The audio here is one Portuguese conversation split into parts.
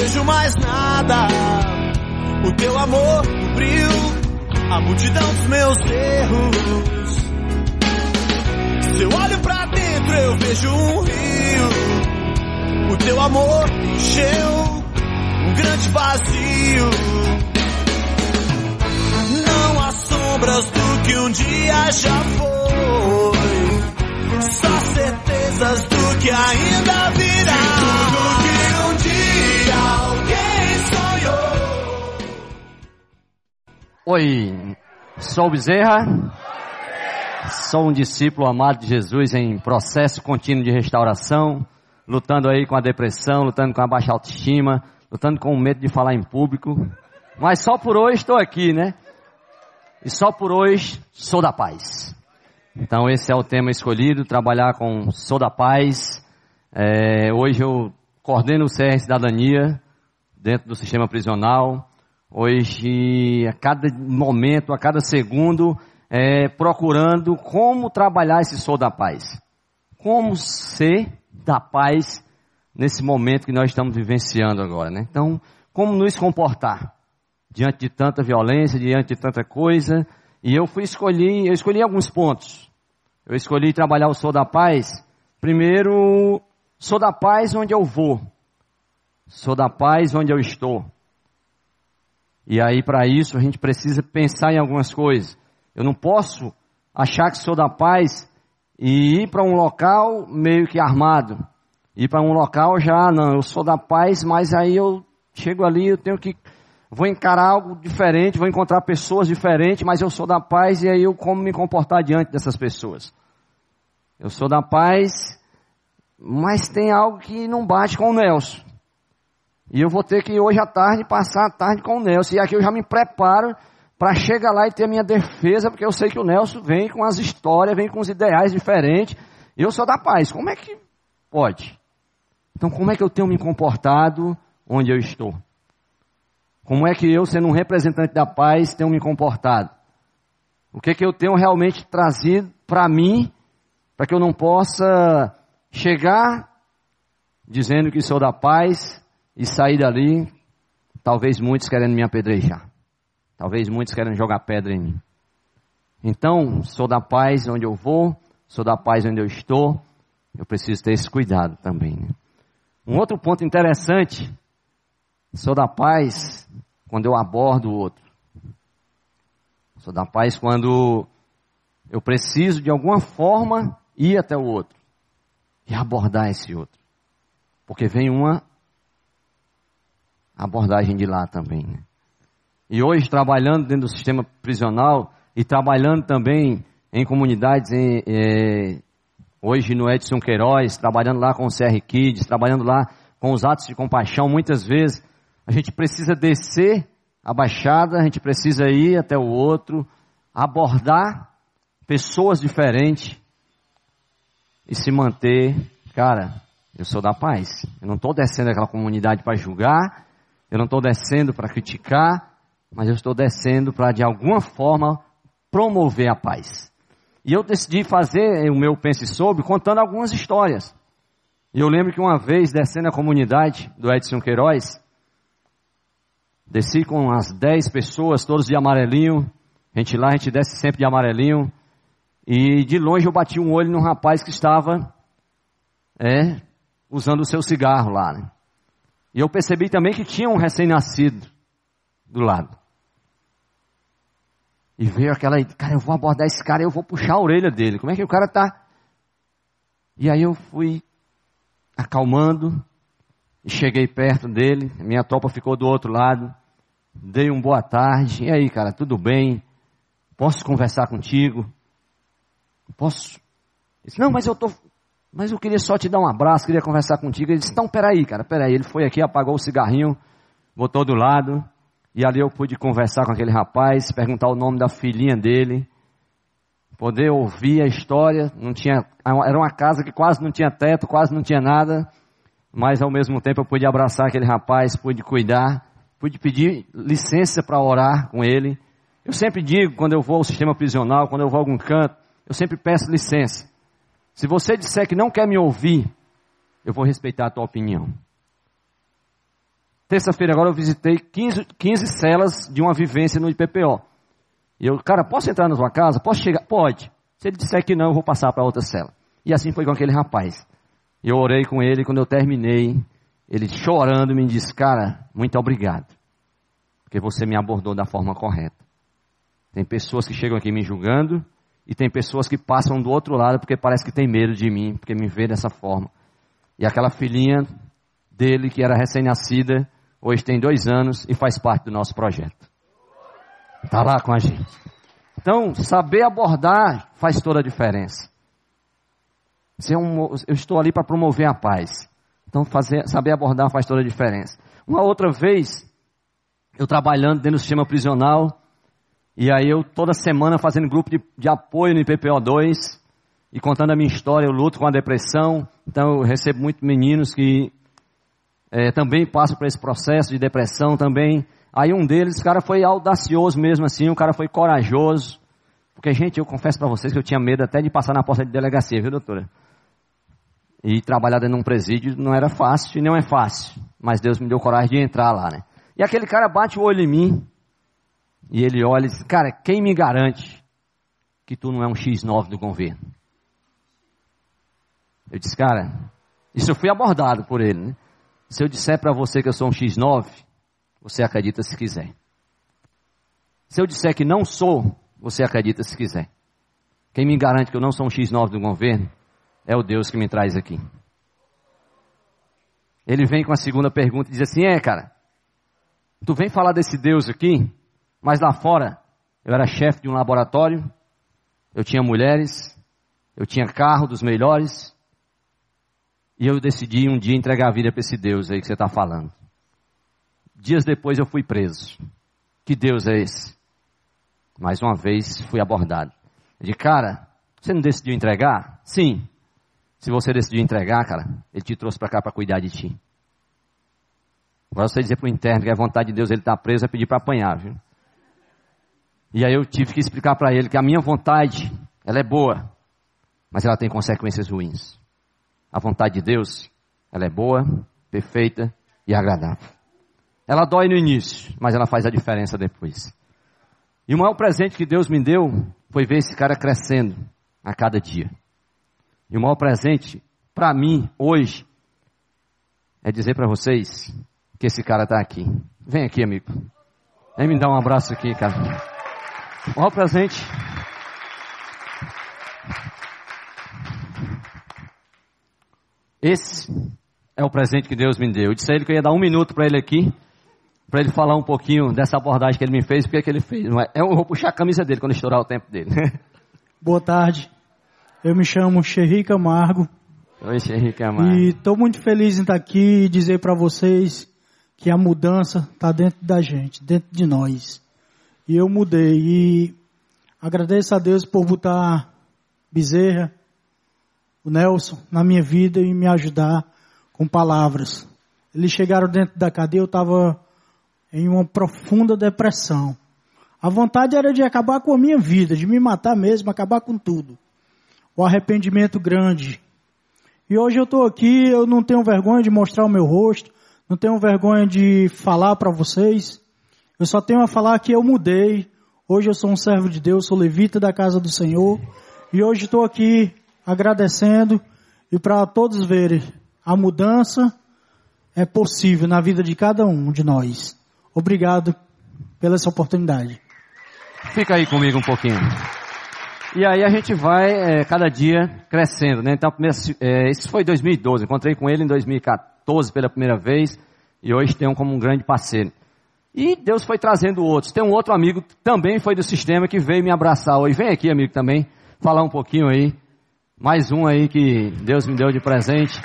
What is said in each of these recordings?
vejo mais nada. O teu amor cobriu a multidão dos meus erros. Se eu olho pra dentro, eu vejo um rio. O teu amor encheu um grande vazio. Não há sombras do que um dia já foi. Só certezas do que ainda virá. Oi, sou Bezerra, sou um discípulo amado de Jesus em processo contínuo de restauração, lutando aí com a depressão, lutando com a baixa autoestima, lutando com o medo de falar em público. Mas só por hoje estou aqui, né? E só por hoje sou da paz. Então esse é o tema escolhido, trabalhar com Sou da Paz. É, hoje eu coordeno o CR Cidadania dentro do sistema prisional. Hoje, a cada momento, a cada segundo, é, procurando como trabalhar esse Sou da Paz. Como ser da paz nesse momento que nós estamos vivenciando agora, né? Então, como nos comportar diante de tanta violência, diante de tanta coisa, e eu fui escolher, eu escolhi alguns pontos. Eu escolhi trabalhar o Sou da Paz. Primeiro, sou da paz onde eu vou. Sou da paz onde eu estou. E aí, para isso, a gente precisa pensar em algumas coisas. Eu não posso achar que sou da paz e ir para um local meio que armado. Ir para um local já, não, eu sou da paz, mas aí eu chego ali, eu tenho que vou encarar algo diferente, vou encontrar pessoas diferentes, mas eu sou da paz e aí eu como me comportar diante dessas pessoas. Eu sou da paz, mas tem algo que não bate com o Nelson. E eu vou ter que hoje à tarde passar a tarde com o Nelson. E aqui eu já me preparo para chegar lá e ter a minha defesa, porque eu sei que o Nelson vem com as histórias, vem com os ideais diferentes. Eu sou da paz. Como é que pode? Então, como é que eu tenho me comportado onde eu estou? Como é que eu, sendo um representante da paz, tenho me comportado? O que é que eu tenho realmente trazido para mim, para que eu não possa chegar dizendo que sou da paz e sair dali, talvez muitos querendo me apedrejar. Talvez muitos querendo jogar pedra em mim. Então, sou da paz onde eu vou, sou da paz onde eu estou, eu preciso ter esse cuidado também. Né? Um outro ponto interessante, sou da paz quando eu abordo o outro. Sou da paz quando eu preciso de alguma forma ir até o outro e abordar esse outro. Porque vem uma abordagem de lá também. Né? E hoje, trabalhando dentro do sistema prisional e trabalhando também em comunidades, em, é, hoje no Edson Queiroz, trabalhando lá com o CR Kids, trabalhando lá com os atos de compaixão, muitas vezes a gente precisa descer a baixada, a gente precisa ir até o outro, abordar pessoas diferentes e se manter, cara, eu sou da paz. Eu não estou descendo aquela comunidade para julgar, eu não estou descendo para criticar, mas eu estou descendo para de alguma forma promover a paz. E eu decidi fazer o meu Pense Sobre contando algumas histórias. E eu lembro que uma vez, descendo a comunidade do Edson Queiroz, Desci com as dez pessoas, todos de amarelinho. A gente lá, a gente desce sempre de amarelinho. E de longe eu bati um olho num rapaz que estava é, usando o seu cigarro lá. Né? E eu percebi também que tinha um recém-nascido do lado. E veio aquela, cara, eu vou abordar esse cara, eu vou puxar a orelha dele. Como é que o cara tá? E aí eu fui acalmando e cheguei perto dele. Minha tropa ficou do outro lado dei um boa tarde. E aí, cara, tudo bem? Posso conversar contigo? Posso? Disse, não, mas eu tô. Mas eu queria só te dar um abraço, queria conversar contigo. Ele disse, então, peraí, cara, peraí. Ele foi aqui, apagou o cigarrinho, botou do lado. E ali eu pude conversar com aquele rapaz, perguntar o nome da filhinha dele, poder ouvir a história. Não tinha, era uma casa que quase não tinha teto, quase não tinha nada, mas ao mesmo tempo eu pude abraçar aquele rapaz, pude cuidar pude pedir licença para orar com ele. Eu sempre digo, quando eu vou ao sistema prisional, quando eu vou a algum canto, eu sempre peço licença. Se você disser que não quer me ouvir, eu vou respeitar a tua opinião. terça-feira agora eu visitei 15, 15 celas de uma vivência no IPPO. E eu, cara, posso entrar na sua casa? Posso chegar? Pode. Se ele disser que não, eu vou passar para outra cela. E assim foi com aquele rapaz. Eu orei com ele, quando eu terminei, ele chorando me disse, cara, muito obrigado. Porque você me abordou da forma correta. Tem pessoas que chegam aqui me julgando, e tem pessoas que passam do outro lado porque parece que tem medo de mim, porque me vê dessa forma. E aquela filhinha dele, que era recém-nascida, hoje tem dois anos e faz parte do nosso projeto. Está lá com a gente. Então, saber abordar faz toda a diferença. eu estou ali para promover a paz. Então, fazer, saber abordar faz toda a diferença. Uma outra vez, eu trabalhando dentro do sistema prisional, e aí eu toda semana fazendo grupo de, de apoio no IPPO2 e contando a minha história, eu luto com a depressão, então eu recebo muitos meninos que é, também passam por esse processo de depressão também. Aí um deles, o cara foi audacioso mesmo assim, o cara foi corajoso. Porque, gente, eu confesso para vocês que eu tinha medo até de passar na porta de delegacia, viu, doutora? E trabalhar dentro de um presídio não era fácil e não é fácil. Mas Deus me deu coragem de entrar lá, né? E aquele cara bate o olho em mim, e ele olha e diz, cara, quem me garante que tu não é um X9 do governo? Eu disse, cara, isso eu fui abordado por ele, né? Se eu disser para você que eu sou um X9, você acredita se quiser. Se eu disser que não sou, você acredita se quiser. Quem me garante que eu não sou um X9 do governo é o Deus que me traz aqui. Ele vem com a segunda pergunta e diz assim: É, cara, tu vem falar desse Deus aqui? Mas lá fora, eu era chefe de um laboratório, eu tinha mulheres, eu tinha carro dos melhores, e eu decidi um dia entregar a vida para esse Deus aí que você está falando. Dias depois eu fui preso. Que Deus é esse? Mais uma vez fui abordado. De cara, você não decidiu entregar? Sim. Se você decidiu entregar, cara, ele te trouxe para cá para cuidar de ti. Agora você dizer para o interno que a vontade de Deus ele está preso é pedir para apanhar, viu? E aí eu tive que explicar para ele que a minha vontade, ela é boa, mas ela tem consequências ruins. A vontade de Deus, ela é boa, perfeita e agradável. Ela dói no início, mas ela faz a diferença depois. E o maior presente que Deus me deu foi ver esse cara crescendo a cada dia. E o maior presente para mim hoje é dizer para vocês que esse cara está aqui. Vem aqui, amigo. Vem me dar um abraço aqui, cara. Olha o presente. Esse é o presente que Deus me deu. Eu disse a ele que eu ia dar um minuto para ele aqui, para ele falar um pouquinho dessa abordagem que ele me fez, porque que ele fez. É? Eu vou puxar a camisa dele quando estourar o tempo dele. Boa tarde. Eu me chamo Xerri Camargo. Oi, Xerri Camargo. E estou muito feliz em estar aqui e dizer para vocês que a mudança está dentro da gente, dentro de nós. E eu mudei. E agradeço a Deus por botar Bezerra, o Nelson, na minha vida e me ajudar com palavras. Eles chegaram dentro da cadeia, eu estava em uma profunda depressão. A vontade era de acabar com a minha vida, de me matar mesmo, acabar com tudo. O arrependimento grande. E hoje eu estou aqui, eu não tenho vergonha de mostrar o meu rosto, não tenho vergonha de falar para vocês. Eu só tenho a falar que eu mudei. Hoje eu sou um servo de Deus, sou levita da casa do Senhor. E hoje estou aqui agradecendo e para todos verem a mudança é possível na vida de cada um de nós. Obrigado pela essa oportunidade. Fica aí comigo um pouquinho. E aí a gente vai é, cada dia crescendo, né? Então, é, isso foi 2012. Encontrei com ele em 2014 pela primeira vez e hoje tenho como um grande parceiro. E Deus foi trazendo outros. Tem um outro amigo que também foi do sistema que veio me abraçar hoje. Vem aqui, amigo, também, falar um pouquinho aí. Mais um aí que Deus me deu de presente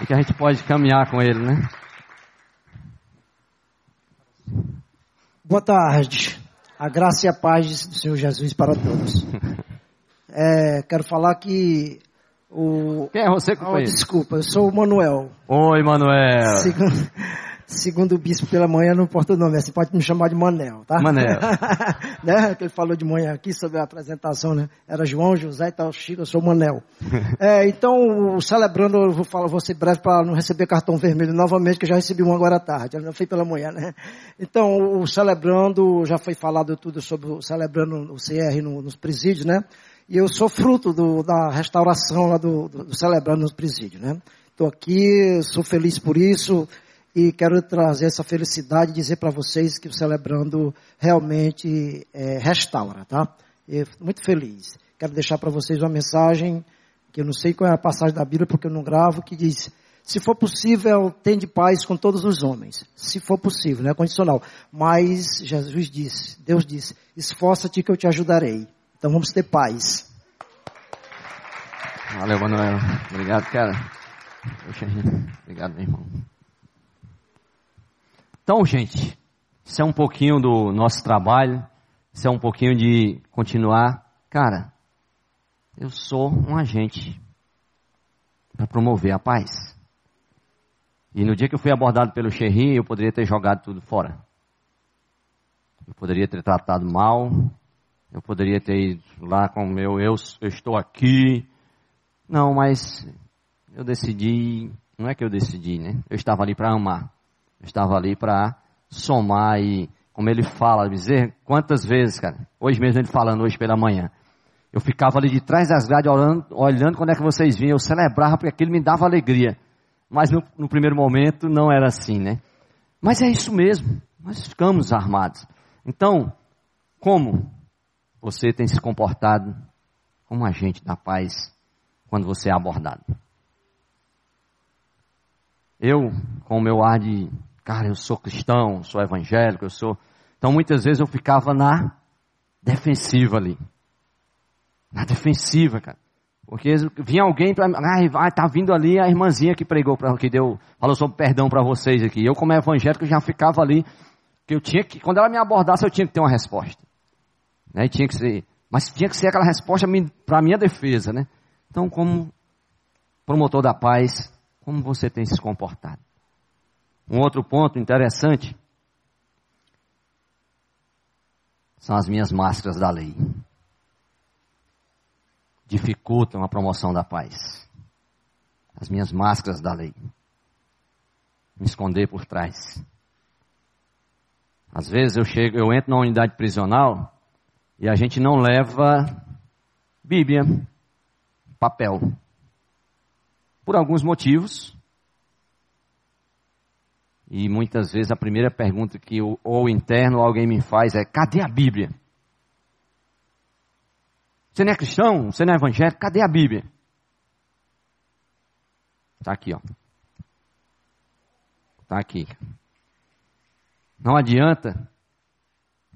e que a gente pode caminhar com ele, né? Boa tarde. A graça e a paz do Senhor Jesus para todos. É, quero falar que o. Quem é você que oh, Desculpa, eu sou o Manuel. Oi, Manuel. Segundo, segundo o bispo pela manhã, não importa o nome, assim pode me chamar de Manel, tá? Manel. né? Que ele falou de manhã aqui sobre a apresentação, né? Era João, José e tal, Chico, eu sou Manel. é, então, celebrando, eu vou falar, vou ser breve para não receber cartão vermelho novamente, que eu já recebi um agora à tarde, não foi pela manhã, né? Então, o celebrando, já foi falado tudo sobre o celebrando o CR no, nos presídios, né? E eu sou fruto do, da restauração lá do, do, do celebrando nos presídios, né? Estou aqui, sou feliz por isso e quero trazer essa felicidade e dizer para vocês que o Celebrando realmente é, restaura, tá? E muito feliz. Quero deixar para vocês uma mensagem que eu não sei qual é a passagem da Bíblia porque eu não gravo, que diz: se for possível, tende paz com todos os homens. Se for possível, não é condicional. Mas Jesus disse, Deus disse: esforça-te que eu te ajudarei. Então vamos ter paz. Valeu, Manuel. Obrigado, cara. Obrigado, meu irmão. Então, gente, isso é um pouquinho do nosso trabalho, isso é um pouquinho de continuar. Cara, eu sou um agente para promover a paz. E no dia que eu fui abordado pelo Xerri, eu poderia ter jogado tudo fora. Eu poderia ter tratado mal, eu poderia ter ido lá com o meu eu, eu estou aqui. Não, mas eu decidi, não é que eu decidi, né? Eu estava ali para amar. Estava ali para somar e, como ele fala, dizer quantas vezes, cara, hoje mesmo ele falando, hoje pela manhã, eu ficava ali de trás das grades olhando, olhando quando é que vocês vinham, eu celebrava porque aquilo me dava alegria. Mas no, no primeiro momento não era assim, né? Mas é isso mesmo, nós ficamos armados. Então, como você tem se comportado como agente da paz quando você é abordado? Eu, com o meu ar de, cara, eu sou cristão, sou evangélico, eu sou. Então muitas vezes eu ficava na defensiva ali. Na defensiva, cara. Porque vinha alguém para, vai, tá vindo ali a irmãzinha que pregou para que deu, falou sobre perdão para vocês aqui. Eu como evangélico já ficava ali que eu tinha que, quando ela me abordasse, eu tinha que ter uma resposta. Né? E tinha que ser, mas tinha que ser aquela resposta para minha defesa, né? Então, como promotor da paz, como você tem se comportado? Um outro ponto interessante são as minhas máscaras da lei. Dificultam a promoção da paz. As minhas máscaras da lei. Me esconder por trás. Às vezes eu chego, eu entro na unidade prisional e a gente não leva Bíblia, papel por alguns motivos. E muitas vezes a primeira pergunta que o, ou interno ou alguém me faz é: cadê a Bíblia? Você não é cristão? Você não é evangélico? Cadê a Bíblia? Está aqui, ó. Está aqui. Não adianta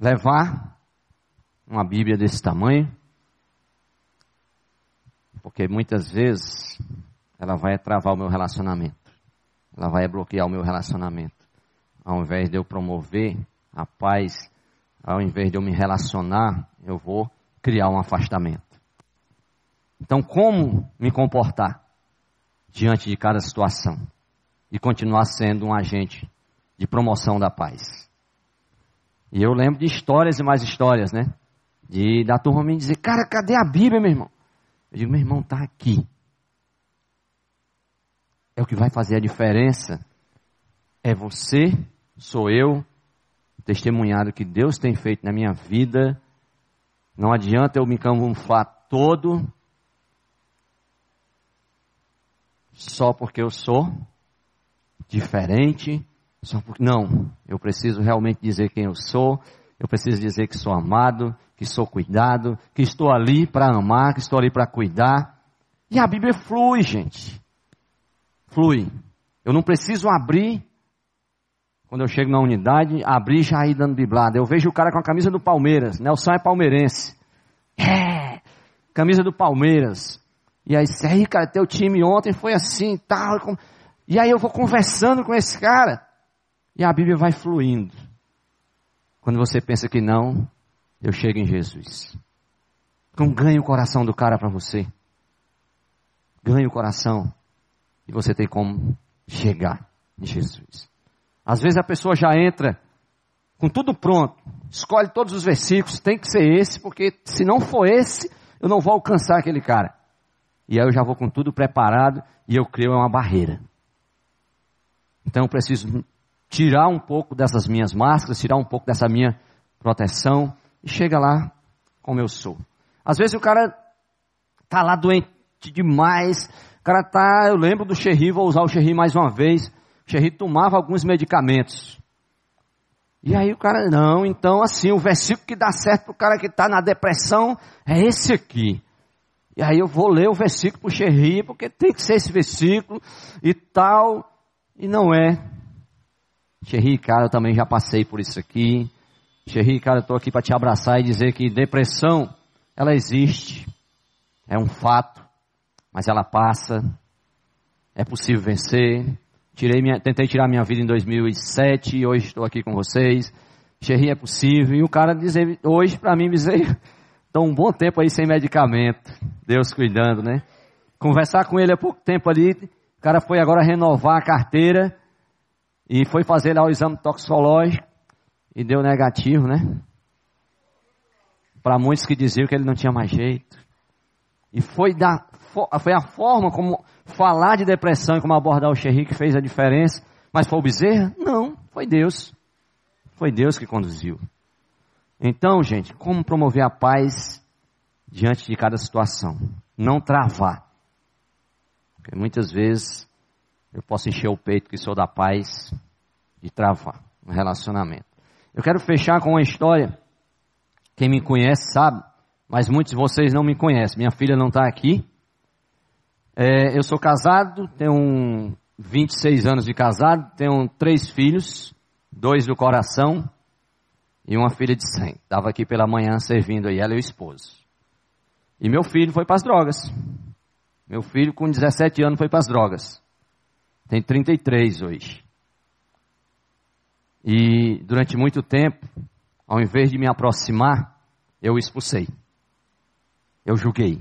levar uma Bíblia desse tamanho, porque muitas vezes ela vai travar o meu relacionamento. Ela vai bloquear o meu relacionamento. Ao invés de eu promover a paz, ao invés de eu me relacionar, eu vou criar um afastamento. Então, como me comportar diante de cada situação e continuar sendo um agente de promoção da paz? E eu lembro de histórias e mais histórias, né? De da turma me dizer, cara, cadê a Bíblia, meu irmão? Eu digo, meu irmão, está aqui é o que vai fazer a diferença. É você, sou eu, testemunhado que Deus tem feito na minha vida. Não adianta eu me camuflar todo só porque eu sou diferente, só porque não, eu preciso realmente dizer quem eu sou, eu preciso dizer que sou amado, que sou cuidado, que estou ali para amar, que estou ali para cuidar. E a Bíblia flui, gente flui. Eu não preciso abrir, quando eu chego na unidade, abrir já ir dando biblada. Eu vejo o cara com a camisa do Palmeiras. Nelson é palmeirense. É, camisa do Palmeiras. E aí, aí, cara, teu time ontem foi assim, tal. E aí eu vou conversando com esse cara. E a Bíblia vai fluindo. Quando você pensa que não, eu chego em Jesus. Então ganhe o coração do cara para você. Ganhe o coração. E você tem como chegar em Jesus. Às vezes a pessoa já entra com tudo pronto, escolhe todos os versículos, tem que ser esse, porque se não for esse, eu não vou alcançar aquele cara. E aí eu já vou com tudo preparado e eu creio é uma barreira. Então eu preciso tirar um pouco dessas minhas máscaras, tirar um pouco dessa minha proteção e chega lá como eu sou. Às vezes o cara tá lá doente demais, cara tá, eu lembro do Xerri, vou usar o Xerri mais uma vez, o Xerri tomava alguns medicamentos. E aí o cara, não, então assim, o versículo que dá certo pro cara que está na depressão é esse aqui. E aí eu vou ler o versículo pro Xerri, porque tem que ser esse versículo e tal. E não é. Xerri, cara, eu também já passei por isso aqui. Xerri, cara, eu estou aqui para te abraçar e dizer que depressão, ela existe. É um fato. Mas ela passa. É possível vencer. Tirei minha, tentei tirar minha vida em 2007 e hoje estou aqui com vocês. Xerri, é possível. E o cara dizer, hoje para mim dizer, estou um bom tempo aí sem medicamento. Deus cuidando, né? Conversar com ele há pouco tempo ali, o cara foi agora renovar a carteira e foi fazer lá o exame toxicológico e deu negativo, né? Para muitos que diziam que ele não tinha mais jeito. E foi, da, foi a forma como falar de depressão e como abordar o Xerri que fez a diferença. Mas foi o Bezerra? Não, foi Deus. Foi Deus que conduziu. Então, gente, como promover a paz diante de cada situação? Não travar. Porque muitas vezes eu posso encher o peito que sou da paz de travar um relacionamento. Eu quero fechar com uma história. Quem me conhece sabe, mas muitos de vocês não me conhecem. Minha filha não está aqui. É, eu sou casado, tenho 26 anos de casado, tenho três filhos, dois do coração e uma filha de 100. Estava aqui pela manhã servindo aí, ela e o esposo. E meu filho foi para as drogas. Meu filho com 17 anos foi para as drogas. Tem 33 hoje. E durante muito tempo, ao invés de me aproximar, eu expulsei. Eu julguei.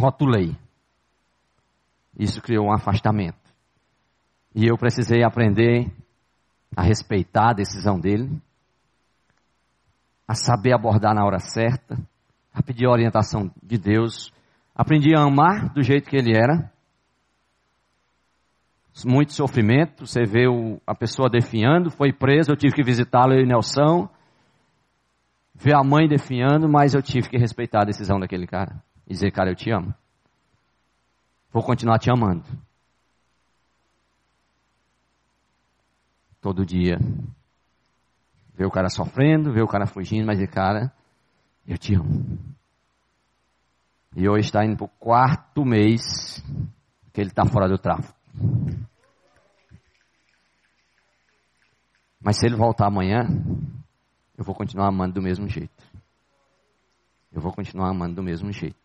Rotulei. Isso criou um afastamento. E eu precisei aprender a respeitar a decisão dele, a saber abordar na hora certa, a pedir a orientação de Deus. Aprendi a amar do jeito que ele era muito sofrimento, você vê a pessoa definhando, foi preso, eu tive que visitá-lo, eu e Nelson, ver a mãe definhando, mas eu tive que respeitar a decisão daquele cara, e dizer, cara, eu te amo, vou continuar te amando, todo dia, ver o cara sofrendo, ver o cara fugindo, mas dizer, cara, eu te amo, e hoje está indo para o quarto mês que ele está fora do tráfico. Mas se ele voltar amanhã, eu vou continuar amando do mesmo jeito. Eu vou continuar amando do mesmo jeito.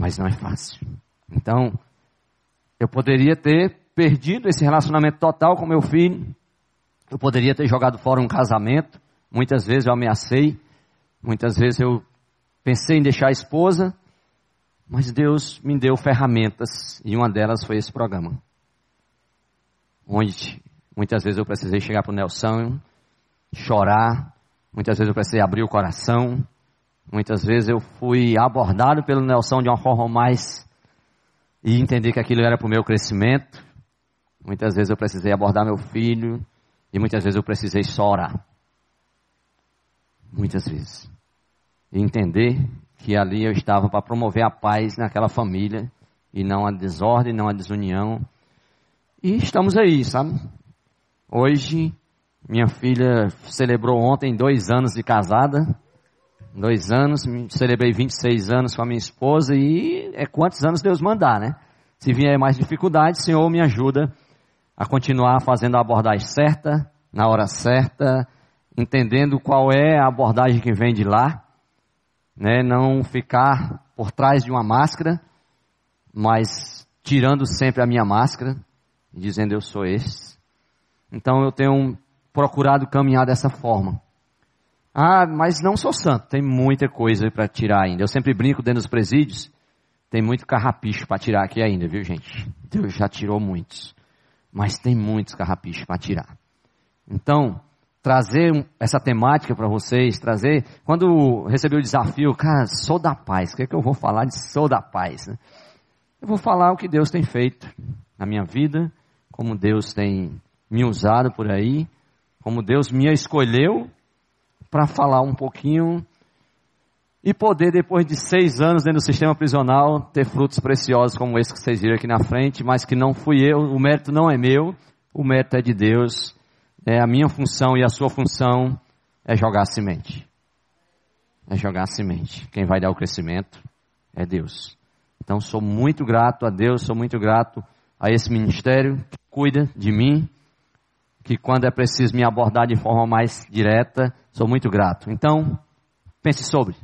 Mas não é fácil. Então, eu poderia ter perdido esse relacionamento total com meu filho. Eu poderia ter jogado fora um casamento. Muitas vezes eu ameacei. Muitas vezes eu pensei em deixar a esposa. Mas Deus me deu ferramentas. E uma delas foi esse programa. Onde Muitas vezes eu precisei chegar para o Nelson, chorar. Muitas vezes eu precisei abrir o coração. Muitas vezes eu fui abordado pelo Nelson de uma forma mais e entender que aquilo era para o meu crescimento. Muitas vezes eu precisei abordar meu filho e muitas vezes eu precisei só orar. Muitas vezes. E entender que ali eu estava para promover a paz naquela família e não a desordem, não a desunião. E estamos aí, sabe? Hoje, minha filha celebrou ontem dois anos de casada. Dois anos, celebrei 26 anos com a minha esposa e é quantos anos Deus mandar, né? Se vier mais dificuldade, Senhor me ajuda a continuar fazendo a abordagem certa, na hora certa, entendendo qual é a abordagem que vem de lá, né? Não ficar por trás de uma máscara, mas tirando sempre a minha máscara e dizendo eu sou esse então eu tenho procurado caminhar dessa forma. Ah, mas não sou santo, tem muita coisa para tirar ainda. Eu sempre brinco dentro dos presídios, tem muito carrapicho para tirar aqui ainda, viu gente? Deus já tirou muitos. mas tem muitos carrapichos para tirar. Então, trazer essa temática para vocês, trazer. Quando recebi o desafio, cara, sou da paz. O que é que eu vou falar de sou da paz? Né? Eu vou falar o que Deus tem feito na minha vida, como Deus tem me usado por aí, como Deus me escolheu para falar um pouquinho e poder, depois de seis anos dentro do sistema prisional, ter frutos preciosos como esse que vocês viram aqui na frente, mas que não fui eu, o mérito não é meu, o mérito é de Deus é, a minha função e a sua função é jogar semente. É jogar semente. Quem vai dar o crescimento é Deus. Então sou muito grato a Deus, sou muito grato a esse ministério que cuida de mim, que quando é preciso me abordar de forma mais direta, sou muito grato. Então, pense sobre.